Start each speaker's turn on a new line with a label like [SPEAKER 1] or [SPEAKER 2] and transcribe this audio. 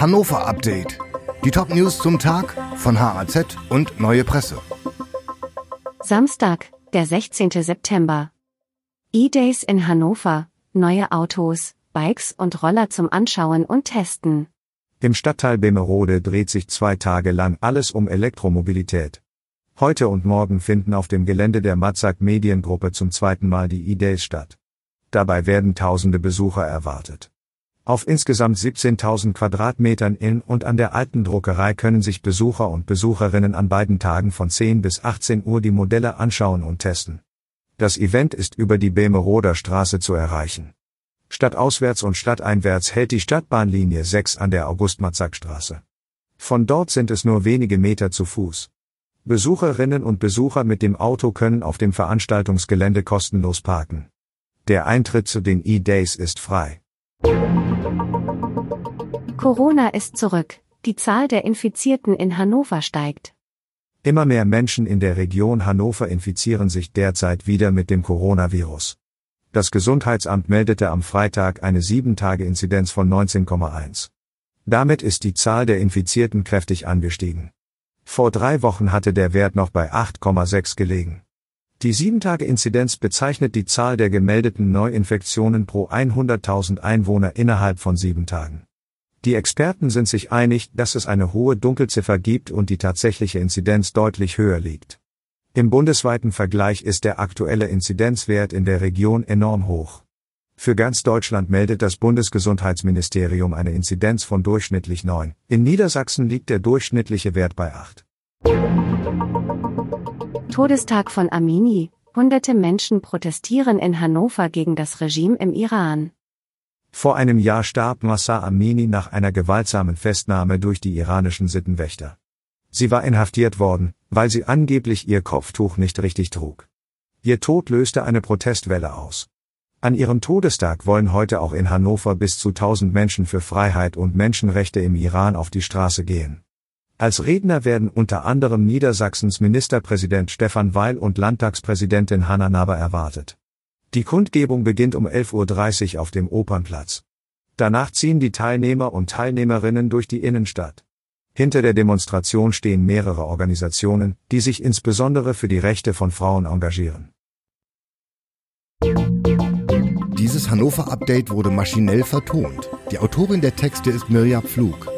[SPEAKER 1] Hannover Update. Die Top-News zum Tag von HAZ und Neue Presse.
[SPEAKER 2] Samstag, der 16. September. E-Days in Hannover. Neue Autos, Bikes und Roller zum Anschauen und Testen.
[SPEAKER 3] Im Stadtteil Bemerode dreht sich zwei Tage lang alles um Elektromobilität. Heute und morgen finden auf dem Gelände der Matzak Mediengruppe zum zweiten Mal die E-Days statt. Dabei werden tausende Besucher erwartet. Auf insgesamt 17.000 Quadratmetern in und an der alten Druckerei können sich Besucher und Besucherinnen an beiden Tagen von 10 bis 18 Uhr die Modelle anschauen und testen. Das Event ist über die Bemeroder Straße zu erreichen. Stadtauswärts und stadteinwärts hält die Stadtbahnlinie 6 an der August-Matzak-Straße. Von dort sind es nur wenige Meter zu Fuß. Besucherinnen und Besucher mit dem Auto können auf dem Veranstaltungsgelände kostenlos parken. Der Eintritt zu den E-Days ist frei.
[SPEAKER 2] Corona ist zurück. Die Zahl der Infizierten in Hannover steigt.
[SPEAKER 3] Immer mehr Menschen in der Region Hannover infizieren sich derzeit wieder mit dem Coronavirus. Das Gesundheitsamt meldete am Freitag eine 7-Tage-Inzidenz von 19,1. Damit ist die Zahl der Infizierten kräftig angestiegen. Vor drei Wochen hatte der Wert noch bei 8,6 gelegen. Die 7-Tage-Inzidenz bezeichnet die Zahl der gemeldeten Neuinfektionen pro 100.000 Einwohner innerhalb von sieben Tagen. Die Experten sind sich einig, dass es eine hohe Dunkelziffer gibt und die tatsächliche Inzidenz deutlich höher liegt. Im bundesweiten Vergleich ist der aktuelle Inzidenzwert in der Region enorm hoch. Für ganz Deutschland meldet das Bundesgesundheitsministerium eine Inzidenz von durchschnittlich 9. In Niedersachsen liegt der durchschnittliche Wert bei 8.
[SPEAKER 2] Todestag von Amini. Hunderte Menschen protestieren in Hannover gegen das Regime im Iran.
[SPEAKER 3] Vor einem Jahr starb Massa Amini nach einer gewaltsamen Festnahme durch die iranischen Sittenwächter. Sie war inhaftiert worden, weil sie angeblich ihr Kopftuch nicht richtig trug. Ihr Tod löste eine Protestwelle aus. An ihrem Todestag wollen heute auch in Hannover bis zu 1000 Menschen für Freiheit und Menschenrechte im Iran auf die Straße gehen. Als Redner werden unter anderem Niedersachsens Ministerpräsident Stefan Weil und Landtagspräsidentin Hanna Naber erwartet. Die Kundgebung beginnt um 11.30 Uhr auf dem Opernplatz. Danach ziehen die Teilnehmer und Teilnehmerinnen durch die Innenstadt. Hinter der Demonstration stehen mehrere Organisationen, die sich insbesondere für die Rechte von Frauen engagieren.
[SPEAKER 1] Dieses Hannover-Update wurde maschinell vertont. Die Autorin der Texte ist Mirja Pflug.